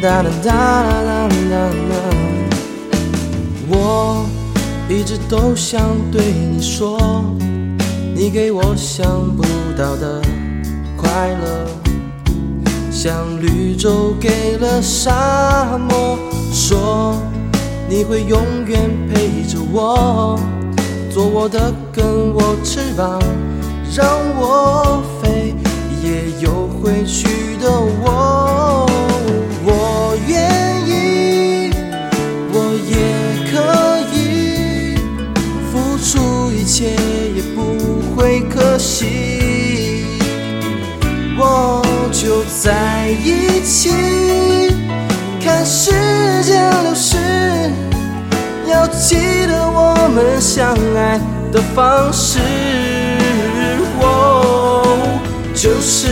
哒哒哒哒哒哒。我一直都想对你说，你给我想不到的快乐，像绿洲给了沙漠，说你会永远陪着我，做我的根我翅膀，让我飞，也有回去一切，也不会可惜。我就在一起，看时间流逝，要记得我们相爱的方式。我就是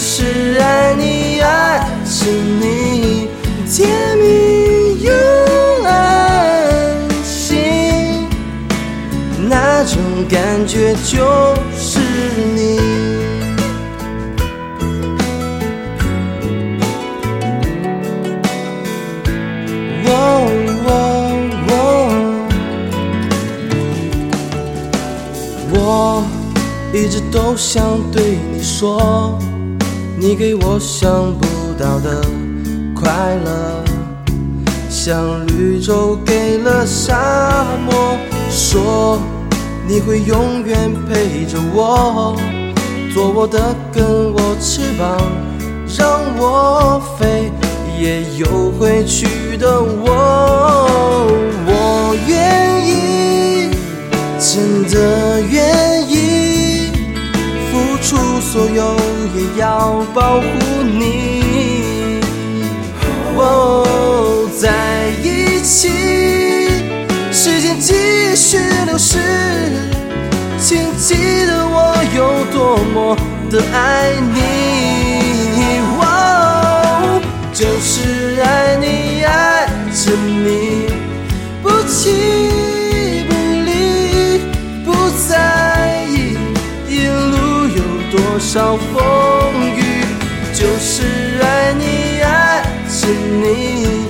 是爱你，爱着你，甜蜜又安心，那种感觉就是你。我一直都想对你说，你给我想不到的快乐，像绿洲给了沙漠，说你会永远陪着我，做我的跟我翅膀，让我飞，也有回去的我。出所有也要保护你。哦，在一起，时间继续流逝，请记得我有多么的爱你。爱着你，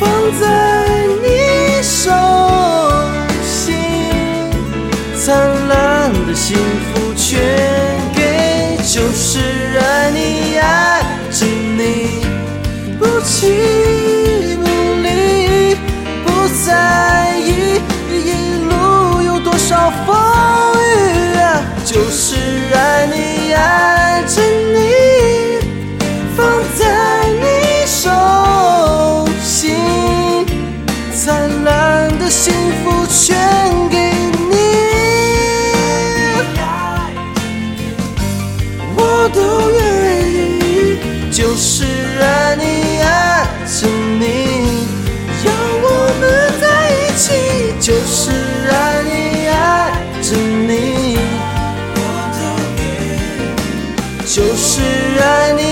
放在你手心，灿烂的幸福全给，就是爱你，爱着你，不弃不离，不在意一路有多少风都愿意，就是爱你，爱着你，要我们在一起，就是爱你，爱着你，我都愿意就是爱你，